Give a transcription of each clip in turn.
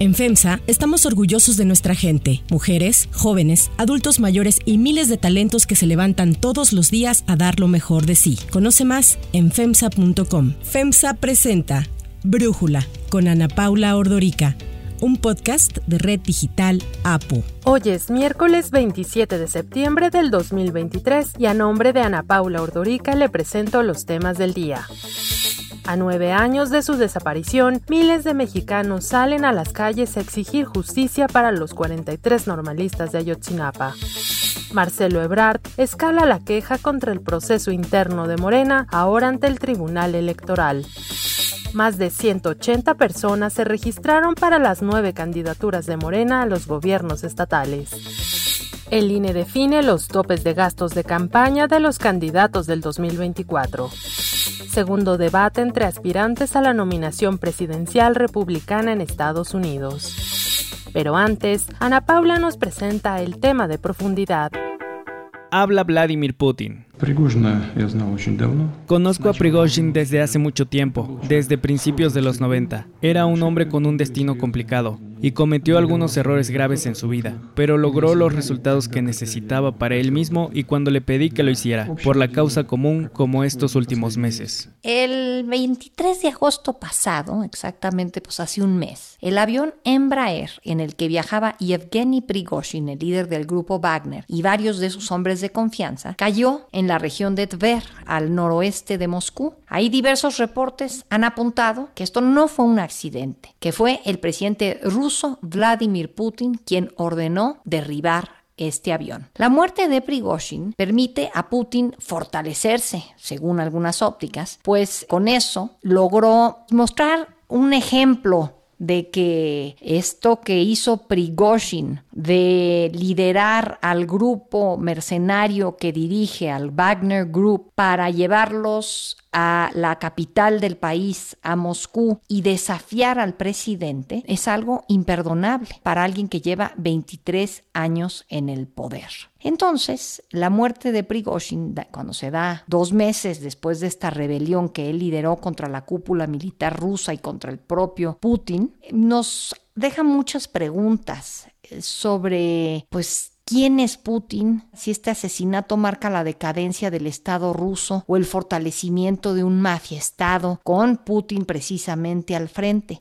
En FEMSA estamos orgullosos de nuestra gente, mujeres, jóvenes, adultos mayores y miles de talentos que se levantan todos los días a dar lo mejor de sí. Conoce más en FEMSA.com. FEMSA presenta Brújula con Ana Paula Ordorica un podcast de Red Digital APO. Hoy es miércoles 27 de septiembre del 2023 y a nombre de Ana Paula Ordorica le presento los temas del día. A nueve años de su desaparición, miles de mexicanos salen a las calles a exigir justicia para los 43 normalistas de Ayotzinapa. Marcelo Ebrard escala la queja contra el proceso interno de Morena, ahora ante el Tribunal Electoral. Más de 180 personas se registraron para las nueve candidaturas de Morena a los gobiernos estatales. El INE define los topes de gastos de campaña de los candidatos del 2024. Segundo debate entre aspirantes a la nominación presidencial republicana en Estados Unidos. Pero antes, Ana Paula nos presenta el tema de profundidad. Habla Vladimir Putin. Conozco a Prigozhin desde hace mucho tiempo, desde principios de los 90. Era un hombre con un destino complicado y cometió algunos errores graves en su vida, pero logró los resultados que necesitaba para él mismo y cuando le pedí que lo hiciera, por la causa común como estos últimos meses. El 23 de agosto pasado, exactamente pues hace un mes, el avión Embraer en el que viajaba Yevgeny Prigozhin, el líder del grupo Wagner, y varios de sus hombres de confianza, cayó en la región de Tver, al noroeste de Moscú. Hay diversos reportes han apuntado que esto no fue un accidente, que fue el presidente ruso Vladimir Putin quien ordenó derribar este avión. La muerte de Prigozhin permite a Putin fortalecerse, según algunas ópticas, pues con eso logró mostrar un ejemplo de que esto que hizo Prigozhin de liderar al grupo mercenario que dirige al Wagner Group para llevarlos a la capital del país, a Moscú, y desafiar al presidente es algo imperdonable para alguien que lleva 23 años en el poder. Entonces, la muerte de Prigozhin, cuando se da dos meses después de esta rebelión que él lideró contra la cúpula militar rusa y contra el propio Putin, nos deja muchas preguntas eh, sobre, pues, ¿Quién es Putin? Si este asesinato marca la decadencia del Estado ruso o el fortalecimiento de un mafia-estado con Putin precisamente al frente.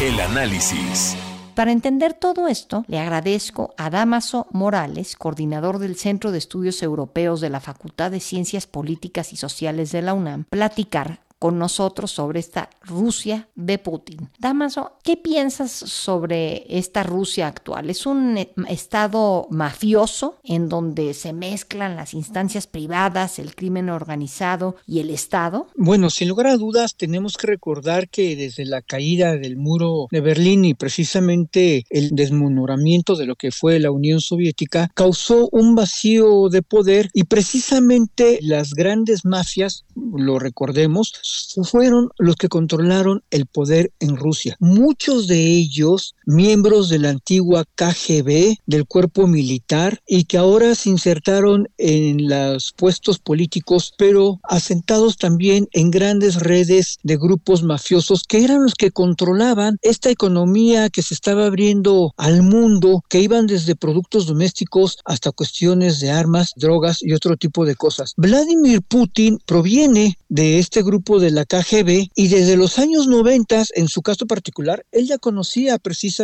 El análisis. Para entender todo esto, le agradezco a Damaso Morales, coordinador del Centro de Estudios Europeos de la Facultad de Ciencias Políticas y Sociales de la UNAM, platicar con nosotros sobre esta Rusia de Putin. Damaso, ¿qué piensas sobre esta Rusia actual? ¿Es un eh, estado mafioso en donde se mezclan las instancias privadas, el crimen organizado y el Estado? Bueno, sin lugar a dudas, tenemos que recordar que desde la caída del muro de Berlín y precisamente el desmonoramiento de lo que fue la Unión Soviética causó un vacío de poder y precisamente las grandes mafias, lo recordemos, fueron los que controlaron el poder en Rusia. Muchos de ellos miembros de la antigua KGB, del cuerpo militar, y que ahora se insertaron en los puestos políticos, pero asentados también en grandes redes de grupos mafiosos que eran los que controlaban esta economía que se estaba abriendo al mundo, que iban desde productos domésticos hasta cuestiones de armas, drogas y otro tipo de cosas. Vladimir Putin proviene de este grupo de la KGB y desde los años 90, en su caso particular, él ya conocía precisamente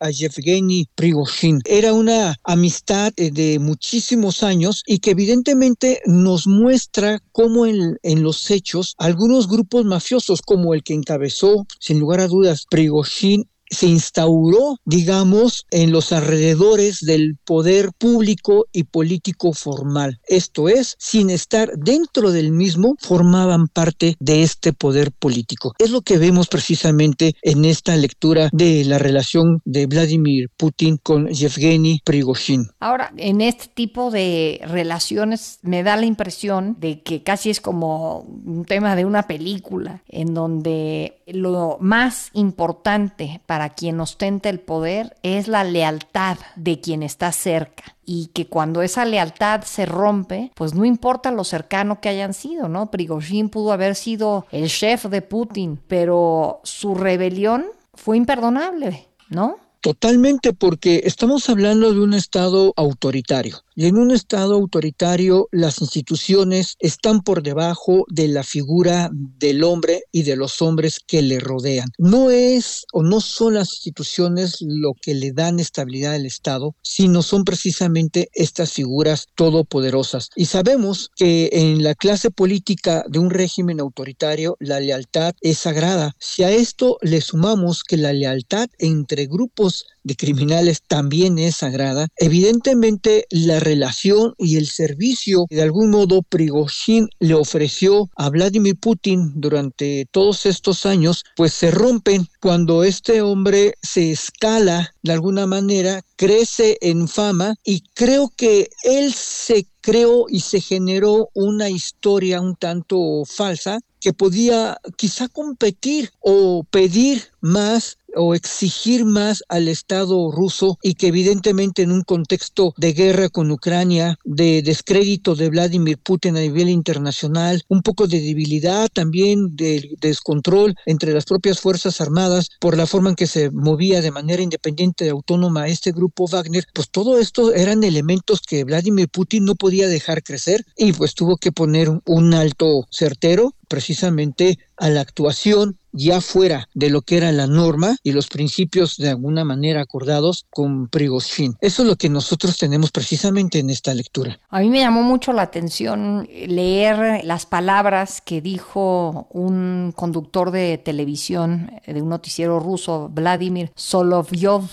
a Yevgeny Prigozhin. Era una amistad eh, de muchísimos años y que evidentemente nos muestra cómo en, en los hechos algunos grupos mafiosos como el que encabezó, sin lugar a dudas, Prigozhin se instauró, digamos, en los alrededores del poder público y político formal. Esto es, sin estar dentro del mismo, formaban parte de este poder político. Es lo que vemos precisamente en esta lectura de la relación de Vladimir Putin con Yevgeny Prigozhin. Ahora, en este tipo de relaciones me da la impresión de que casi es como un tema de una película, en donde lo más importante para quien ostenta el poder es la lealtad de quien está cerca y que cuando esa lealtad se rompe, pues no importa lo cercano que hayan sido, ¿no? Prigozhin pudo haber sido el chef de Putin, pero su rebelión fue imperdonable ¿no? Totalmente, porque estamos hablando de un Estado autoritario. Y en un Estado autoritario las instituciones están por debajo de la figura del hombre y de los hombres que le rodean. No es o no son las instituciones lo que le dan estabilidad al Estado, sino son precisamente estas figuras todopoderosas. Y sabemos que en la clase política de un régimen autoritario la lealtad es sagrada. Si a esto le sumamos que la lealtad entre grupos de criminales también es sagrada, evidentemente la relación y el servicio que de algún modo Prigozhin le ofreció a Vladimir Putin durante todos estos años, pues se rompen cuando este hombre se escala de alguna manera, crece en fama y creo que él se creó y se generó una historia un tanto falsa que podía quizá competir o pedir más o exigir más al Estado ruso y que evidentemente en un contexto de guerra con Ucrania, de descrédito de Vladimir Putin a nivel internacional, un poco de debilidad también, de descontrol entre las propias Fuerzas Armadas por la forma en que se movía de manera independiente y autónoma este grupo Wagner, pues todo esto eran elementos que Vladimir Putin no podía dejar crecer y pues tuvo que poner un alto certero precisamente a la actuación ya fuera de lo que era la norma y los principios de alguna manera acordados con Prigozhin. Eso es lo que nosotros tenemos precisamente en esta lectura. A mí me llamó mucho la atención leer las palabras que dijo un conductor de televisión de un noticiero ruso, Vladimir Solovyov.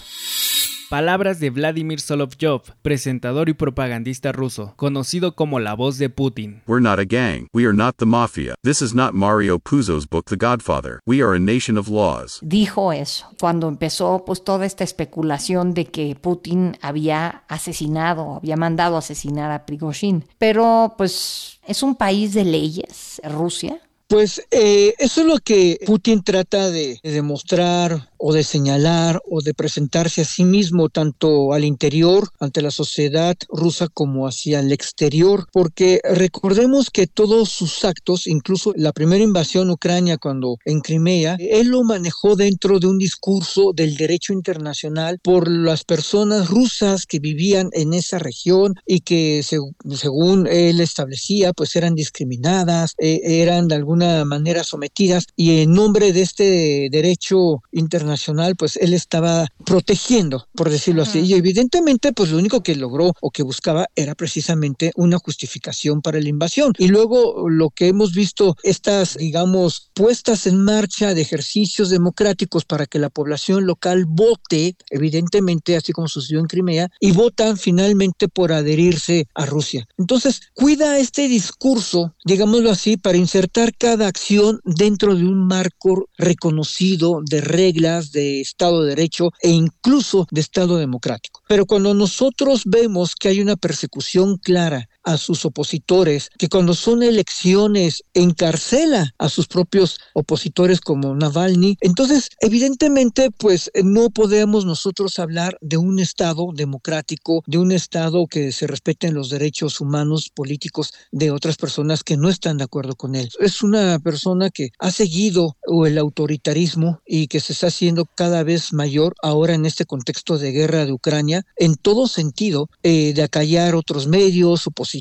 Palabras de Vladimir Solovyov, presentador y propagandista ruso, conocido como la voz de Putin. We're not a gang. We are not the mafia. This is not Mario Puzo's book The Godfather. We are a nation of laws. Dijo eso cuando empezó pues toda esta especulación de que Putin había asesinado, había mandado asesinar a Prigozhin. Pero pues es un país de leyes, Rusia. Pues eh, eso es lo que Putin trata de, de demostrar o de señalar o de presentarse a sí mismo tanto al interior ante la sociedad rusa como hacia el exterior, porque recordemos que todos sus actos, incluso la primera invasión Ucrania cuando en Crimea, él lo manejó dentro de un discurso del derecho internacional por las personas rusas que vivían en esa región y que según él establecía, pues eran discriminadas, eh, eran de alguna manera sometidas y en nombre de este derecho internacional nacional, pues él estaba protegiendo, por decirlo así. Y evidentemente, pues lo único que logró o que buscaba era precisamente una justificación para la invasión. Y luego lo que hemos visto, estas, digamos, puestas en marcha de ejercicios democráticos para que la población local vote, evidentemente, así como sucedió en Crimea, y votan finalmente por adherirse a Rusia. Entonces, cuida este discurso, digámoslo así, para insertar cada acción dentro de un marco reconocido de reglas de Estado de Derecho e incluso de Estado democrático. Pero cuando nosotros vemos que hay una persecución clara a sus opositores, que cuando son elecciones encarcela a sus propios opositores como Navalny, entonces evidentemente pues no podemos nosotros hablar de un Estado democrático, de un Estado que se respeten los derechos humanos políticos de otras personas que no están de acuerdo con él. Es una persona que ha seguido el autoritarismo y que se está haciendo cada vez mayor ahora en este contexto de guerra de Ucrania, en todo sentido, eh, de acallar otros medios, opositores,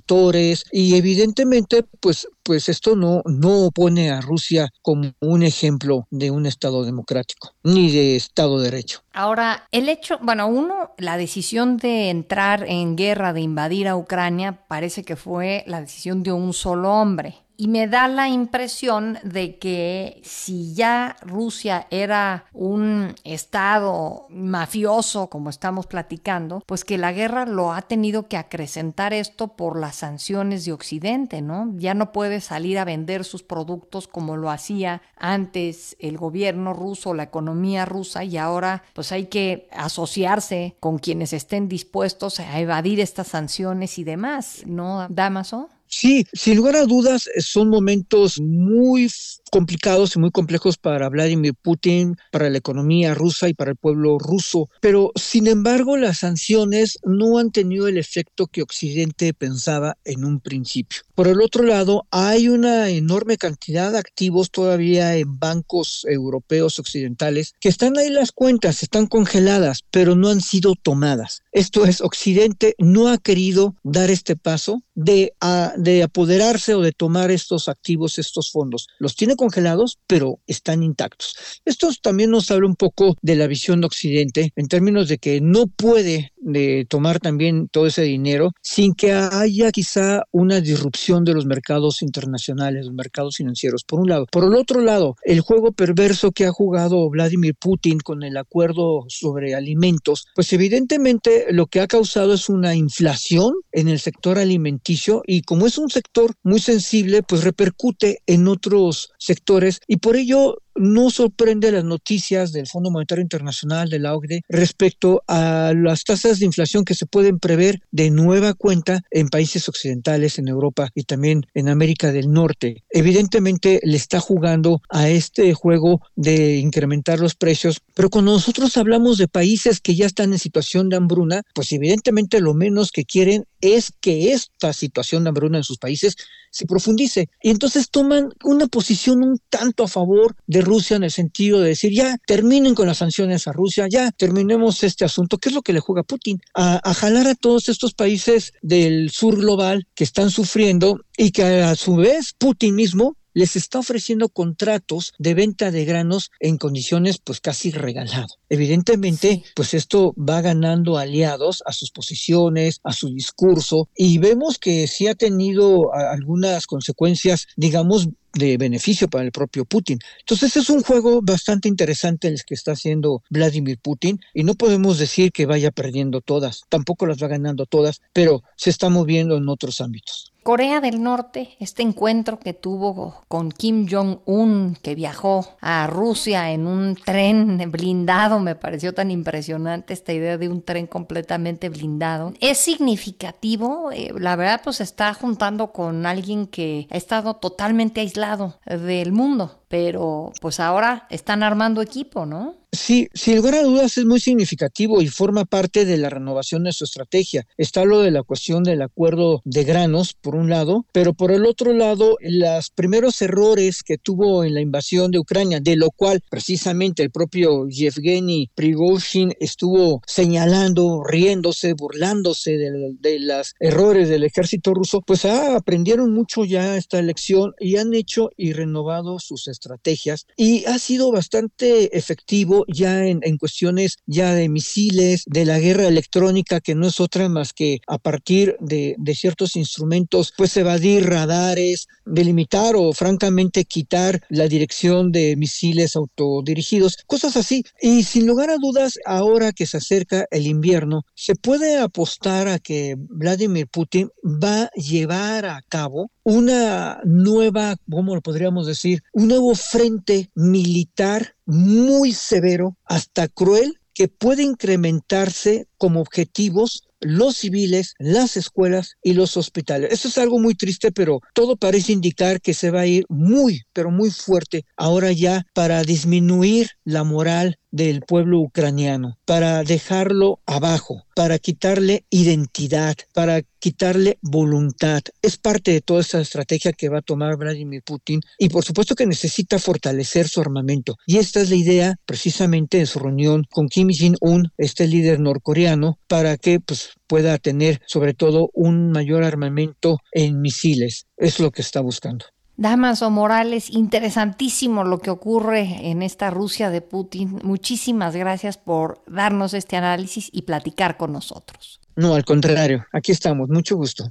y evidentemente pues pues esto no, no pone a Rusia como un ejemplo de un Estado democrático, ni de Estado de Derecho. Ahora, el hecho, bueno, uno, la decisión de entrar en guerra, de invadir a Ucrania, parece que fue la decisión de un solo hombre. Y me da la impresión de que si ya Rusia era un estado mafioso, como estamos platicando, pues que la guerra lo ha tenido que acrecentar esto por las sanciones de Occidente, ¿no? Ya no puede salir a vender sus productos como lo hacía antes el gobierno ruso, la economía rusa, y ahora pues hay que asociarse con quienes estén dispuestos a evadir estas sanciones y demás, ¿no, Damaso? Sí, sin lugar a dudas, son momentos muy complicados y muy complejos para Vladimir Putin, para la economía rusa y para el pueblo ruso. Pero, sin embargo, las sanciones no han tenido el efecto que Occidente pensaba en un principio. Por el otro lado, hay una enorme cantidad de activos todavía en bancos europeos occidentales que están ahí las cuentas, están congeladas, pero no han sido tomadas. Esto es, Occidente no ha querido dar este paso de, de apoderarse o de tomar estos activos, estos fondos. Los tiene congelados, pero están intactos. Esto también nos habla un poco de la visión de Occidente en términos de que no puede de tomar también todo ese dinero sin que haya quizá una disrupción de los mercados internacionales, los mercados financieros, por un lado. Por el otro lado, el juego perverso que ha jugado Vladimir Putin con el acuerdo sobre alimentos, pues evidentemente lo que ha causado es una inflación en el sector alimenticio y como es un sector muy sensible, pues repercute en otros sectores y por ello no sorprende las noticias del Fondo Monetario Internacional, de la OCDE, respecto a las tasas de inflación que se pueden prever de nueva cuenta en países occidentales, en Europa y también en América del Norte. Evidentemente le está jugando a este juego de incrementar los precios, pero cuando nosotros hablamos de países que ya están en situación de hambruna, pues evidentemente lo menos que quieren es que esta situación de hambruna en sus países se profundice. Y entonces toman una posición un tanto a favor de Rusia en el sentido de decir, ya terminen con las sanciones a Rusia, ya terminemos este asunto. ¿Qué es lo que le juega Putin? A, a jalar a todos estos países del sur global que están sufriendo y que a su vez Putin mismo les está ofreciendo contratos de venta de granos en condiciones pues casi regalado. Evidentemente, pues esto va ganando aliados a sus posiciones, a su discurso y vemos que sí ha tenido algunas consecuencias, digamos, de beneficio para el propio Putin. Entonces es un juego bastante interesante el que está haciendo Vladimir Putin y no podemos decir que vaya perdiendo todas, tampoco las va ganando todas, pero se está moviendo en otros ámbitos. Corea del Norte, este encuentro que tuvo con Kim Jong-un, que viajó a Rusia en un tren blindado, me pareció tan impresionante esta idea de un tren completamente blindado. Es significativo, eh, la verdad pues está juntando con alguien que ha estado totalmente aislado del mundo pero pues ahora están armando equipo, ¿no? Sí, sin lugar a dudas es muy significativo y forma parte de la renovación de su estrategia. Está lo de la cuestión del acuerdo de granos, por un lado, pero por el otro lado, los primeros errores que tuvo en la invasión de Ucrania, de lo cual precisamente el propio Yevgeny Prigozhin estuvo señalando, riéndose, burlándose de, los errores del ejército ruso, pues ah, aprendieron mucho ya esta elección y han hecho y renovado sus estrategias y ha sido bastante efectivo ya en, cuestiones ya de misiles, de la guerra electrónica, que no es otra más que a partir de, de ciertos instrumentos, pues evadir radares, delimitar o francamente quitar la dirección de misiles autodirigidos, cosas así. Y sin lugar a dudas, ahora que se acerca el invierno, se puede apostar a que Vladimir Putin va a llevar a cabo una nueva, ¿cómo lo podríamos decir? Un nuevo frente militar muy severo, hasta cruel, que puede incrementarse como objetivos los civiles, las escuelas y los hospitales. Eso es algo muy triste, pero todo parece indicar que se va a ir muy, pero muy fuerte ahora ya para disminuir la moral del pueblo ucraniano, para dejarlo abajo, para quitarle identidad, para quitarle voluntad. Es parte de toda esa estrategia que va a tomar Vladimir Putin y por supuesto que necesita fortalecer su armamento. Y esta es la idea precisamente de su reunión con Kim Jong-un, este líder norcoreano, para que pues, pueda tener sobre todo un mayor armamento en misiles. Es lo que está buscando. Damaso Morales, interesantísimo lo que ocurre en esta Rusia de Putin. Muchísimas gracias por darnos este análisis y platicar con nosotros. No, al contrario, aquí estamos, mucho gusto.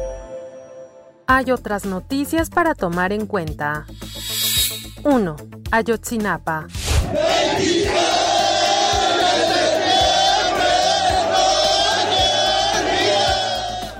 hay otras noticias para tomar en cuenta. 1. Ayotzinapa.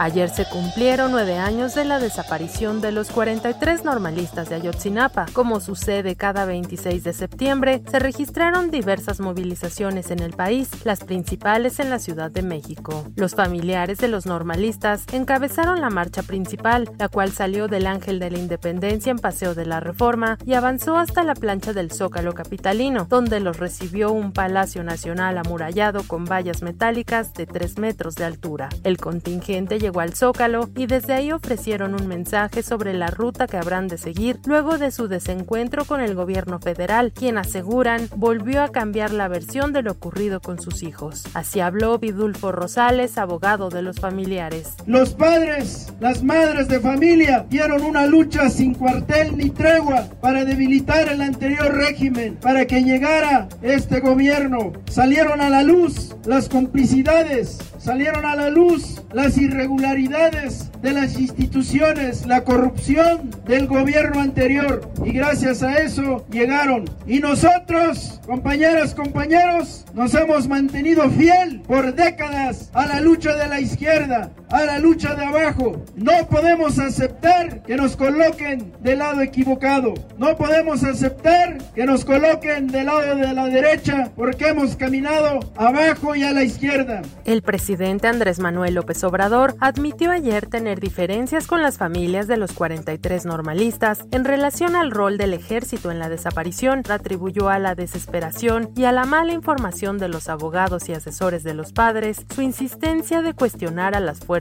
Ayer se cumplieron nueve años de la desaparición de los 43 normalistas de Ayotzinapa. Como sucede cada 26 de septiembre, se registraron diversas movilizaciones en el país, las principales en la Ciudad de México. Los familiares de los normalistas encabezaron la marcha principal, la cual salió del Ángel de la Independencia en Paseo de la Reforma y avanzó hasta la plancha del Zócalo Capitalino, donde los recibió un Palacio Nacional amurallado con vallas metálicas de 3 metros de altura. El contingente llegó al Zócalo y desde ahí ofrecieron un mensaje sobre la ruta que habrán de seguir luego de su desencuentro con el gobierno federal, quien aseguran volvió a cambiar la versión de lo ocurrido con sus hijos. Así habló Vidulfo Rosales, abogado de los familiares. Los padres, las madres de familia dieron una lucha sin cuartel ni tregua para debilitar el anterior régimen, para que llegara este gobierno. Salieron a la luz las complicidades, salieron a la luz las irregularidades de las instituciones, la corrupción del gobierno anterior y gracias a eso llegaron. Y nosotros, compañeras, compañeros, nos hemos mantenido fiel por décadas a la lucha de la izquierda, a la lucha de abajo. No podemos aceptar que nos coloquen del lado equivocado. No podemos aceptar que nos coloquen del lado de la derecha porque hemos caminado abajo y a la izquierda. El presidente Andrés Manuel López Obrador admitió ayer tener diferencias con las familias de los 43 normalistas en relación al rol del ejército en la desaparición, atribuyó a la desesperación y a la mala información de los abogados y asesores de los padres su insistencia de cuestionar a las Fuerzas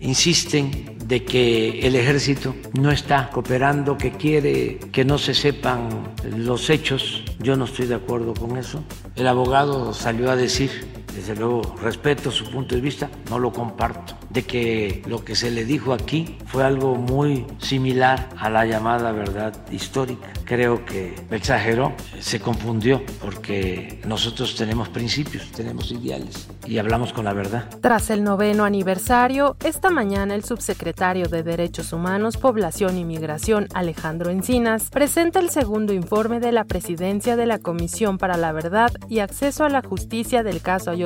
Insisten de que el ejército no está cooperando, que quiere que no se sepan los hechos. Yo no estoy de acuerdo con eso. El abogado salió a decir desde luego respeto su punto de vista, no lo comparto, de que lo que se le dijo aquí fue algo muy similar a la llamada verdad histórica. Creo que exageró, se confundió, porque nosotros tenemos principios, tenemos ideales y hablamos con la verdad. Tras el noveno aniversario, esta mañana el subsecretario de Derechos Humanos, Población y Migración, Alejandro Encinas, presenta el segundo informe de la presidencia de la Comisión para la Verdad y Acceso a la Justicia del caso Ayotzinapa.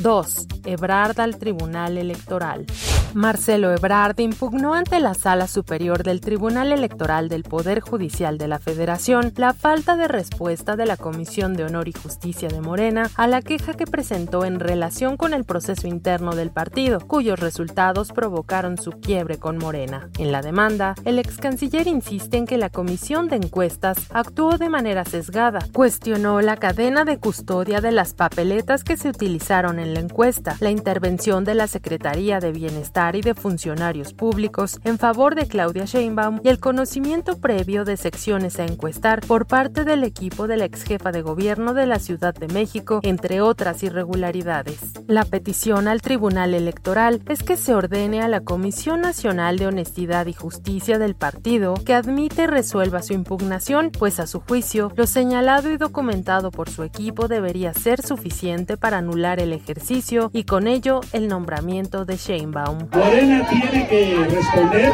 2. Ebrard al Tribunal Electoral. Marcelo Ebrard impugnó ante la Sala Superior del Tribunal Electoral del Poder Judicial de la Federación la falta de respuesta de la Comisión de Honor y Justicia de Morena a la queja que presentó en relación con el proceso interno del partido, cuyos resultados provocaron su quiebre con Morena. En la demanda, el ex canciller insiste en que la Comisión de Encuestas actuó de manera sesgada, cuestionó la cadena de custodia de las papeletas que se utilizaron en la encuesta, la intervención de la Secretaría de Bienestar y de funcionarios públicos en favor de Claudia Sheinbaum y el conocimiento previo de secciones a encuestar por parte del equipo de la ex jefa de gobierno de la Ciudad de México, entre otras irregularidades. La petición al Tribunal Electoral es que se ordene a la Comisión Nacional de Honestidad y Justicia del partido que admite y resuelva su impugnación, pues a su juicio lo señalado y documentado por su equipo debería ser suficiente para anular el ejercicio y con ello el nombramiento de Sheinbaum. Morena tiene que responder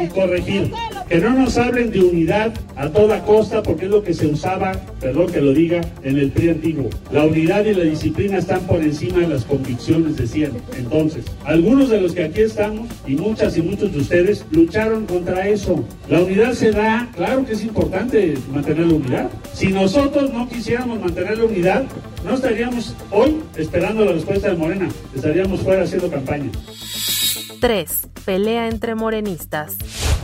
y corregir. Que no nos hablen de unidad a toda costa porque es lo que se usaba, perdón que lo diga, en el PRI antiguo. La unidad y la disciplina están por encima de las convicciones, decían. Entonces, algunos de los que aquí estamos y muchas y muchos de ustedes lucharon contra eso. La unidad se da, claro que es importante mantener la unidad. Si nosotros no quisiéramos mantener la unidad, no estaríamos hoy esperando la respuesta de Morena, estaríamos fuera haciendo campaña. 3. Pelea entre morenistas.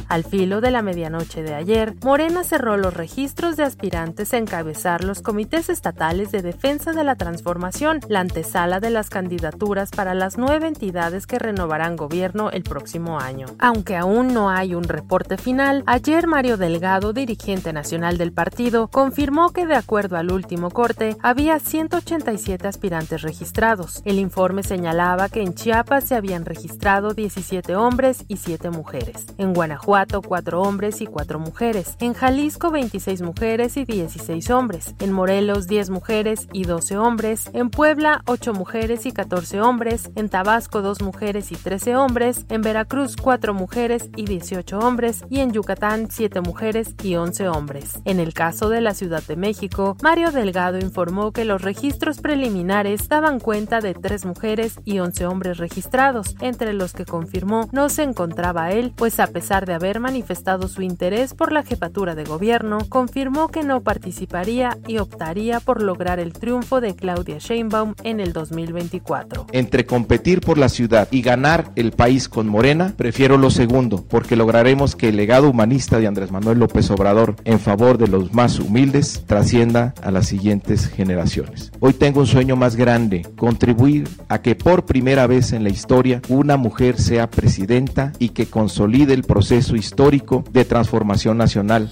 Al filo de la medianoche de ayer, Morena cerró los registros de aspirantes a encabezar los comités estatales de defensa de la transformación, la antesala de las candidaturas para las nueve entidades que renovarán gobierno el próximo año. Aunque aún no hay un reporte final, ayer Mario Delgado, dirigente nacional del partido, confirmó que de acuerdo al último corte había 187 aspirantes registrados. El informe señalaba que en Chiapas se habían registrado 17 hombres y 7 mujeres. En Guanajuato Guanajuato 4 hombres y 4 mujeres, en Jalisco 26 mujeres y 16 hombres, en Morelos 10 mujeres y 12 hombres, en Puebla 8 mujeres y 14 hombres, en Tabasco 2 mujeres y 13 hombres, en Veracruz 4 mujeres y 18 hombres. Y en Yucatán 7 mujeres y 11 hombres. En el caso de la Ciudad de México, Mario Delgado informó que los registros preliminares daban cuenta de 3 mujeres y 11 hombres registrados, entre los que confirmó no se encontraba él, pues a pesar de haber manifestado su interés por la jefatura de gobierno, confirmó que no participaría y optaría por lograr el triunfo de Claudia Sheinbaum en el 2024. Entre competir por la ciudad y ganar el país con Morena, prefiero lo segundo, porque lograremos que el legado humanista de Andrés Manuel López Obrador en favor de los más humildes trascienda a las siguientes generaciones. Hoy tengo un sueño más grande, contribuir a que por primera vez en la historia una mujer sea presidenta y que consolide el proceso histórico de transformación nacional.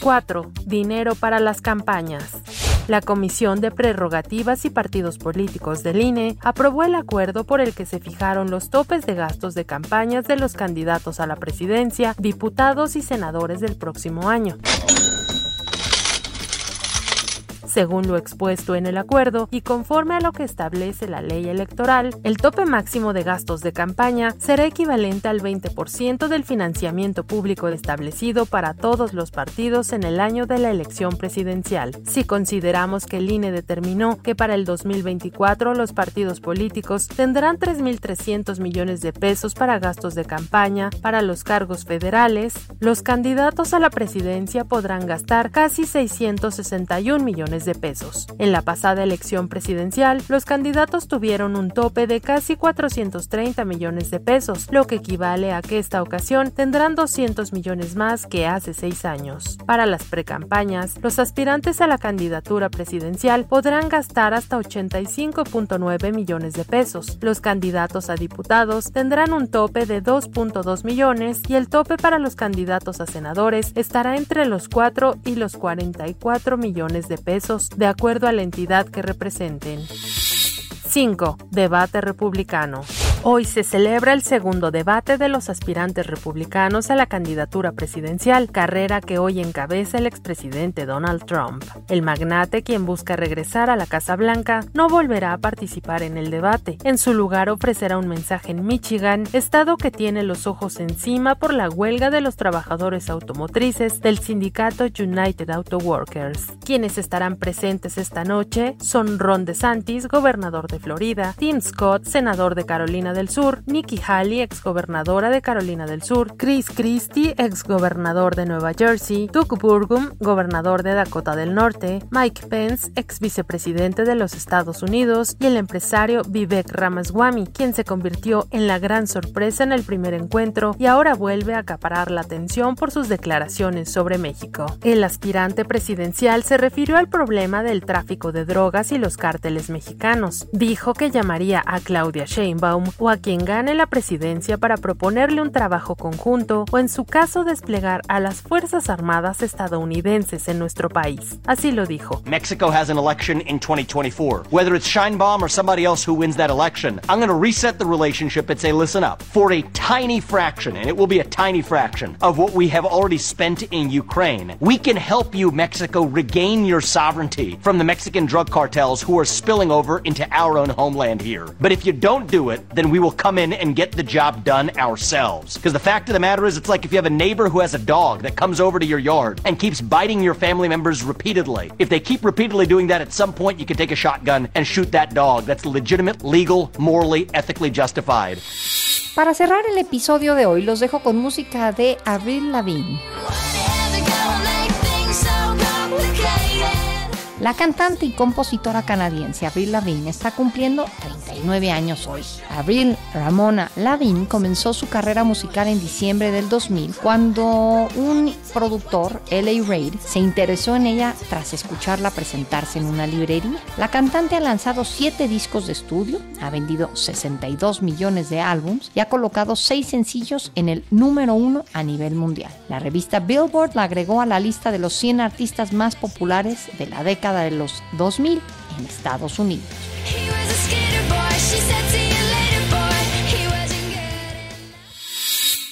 4. Dinero para las campañas. La Comisión de Prerrogativas y Partidos Políticos del INE aprobó el acuerdo por el que se fijaron los topes de gastos de campañas de los candidatos a la presidencia, diputados y senadores del próximo año según lo expuesto en el acuerdo y conforme a lo que establece la ley electoral, el tope máximo de gastos de campaña será equivalente al 20% del financiamiento público establecido para todos los partidos en el año de la elección presidencial. Si consideramos que el INE determinó que para el 2024 los partidos políticos tendrán 3.300 millones de pesos para gastos de campaña para los cargos federales, los candidatos a la presidencia podrán gastar casi 661 millones de pesos. En la pasada elección presidencial, los candidatos tuvieron un tope de casi 430 millones de pesos, lo que equivale a que esta ocasión tendrán 200 millones más que hace seis años. Para las precampañas, los aspirantes a la candidatura presidencial podrán gastar hasta 85.9 millones de pesos. Los candidatos a diputados tendrán un tope de 2.2 millones y el tope para los candidatos a senadores estará entre los 4 y los 44 millones de pesos de acuerdo a la entidad que representen. 5. Debate republicano. Hoy se celebra el segundo debate de los aspirantes republicanos a la candidatura presidencial, carrera que hoy encabeza el expresidente Donald Trump. El magnate, quien busca regresar a la Casa Blanca, no volverá a participar en el debate. En su lugar ofrecerá un mensaje en Michigan, estado que tiene los ojos encima por la huelga de los trabajadores automotrices del sindicato United Auto Workers. Quienes estarán presentes esta noche son Ron DeSantis, gobernador de Florida, Tim Scott, senador de Carolina del Sur, Nikki Haley, exgobernadora de Carolina del Sur, Chris Christie, exgobernador de Nueva Jersey, Doug Burgum, gobernador de Dakota del Norte, Mike Pence, ex vicepresidente de los Estados Unidos, y el empresario Vivek Ramaswamy, quien se convirtió en la gran sorpresa en el primer encuentro y ahora vuelve a acaparar la atención por sus declaraciones sobre México. El aspirante presidencial se refirió al problema del tráfico de drogas y los cárteles mexicanos. Dijo que llamaría a Claudia Sheinbaum o a quien gane la presidencia para proponerle un trabajo conjunto o en su caso desplegar a las Fuerzas Armadas estadounidenses en nuestro país. Así lo dijo. Mexico has an election in 2024. Whether it's Scheinbaum or somebody else who wins that election, I'm going to reset the relationship and say, listen up, for a tiny fraction, and it will be a tiny fraction, of what we have already spent in Ukraine, we can help you, Mexico, regain your sovereignty from the Mexican drug cartels who are spilling over into our own homeland here. But if you don't do it, then we will come in and get the job done ourselves. Because the fact of the matter is, it's like if you have a neighbor who has a dog that comes over to your yard and keeps biting your family members repeatedly. If they keep repeatedly doing that, at some point you can take a shotgun and shoot that dog. That's legitimate, legal, morally, ethically justified. Para cerrar el episodio de hoy, los dejo con música de Avril Lavigne. La cantante y compositora canadiense Avril Lavigne está cumpliendo 39 años hoy. Avril Ramona Lavigne comenzó su carrera musical en diciembre del 2000 cuando un productor, L.A. Reid, se interesó en ella tras escucharla presentarse en una librería. La cantante ha lanzado 7 discos de estudio, ha vendido 62 millones de álbums y ha colocado 6 sencillos en el número 1 a nivel mundial. La revista Billboard la agregó a la lista de los 100 artistas más populares de la de los 2000 en Estados Unidos.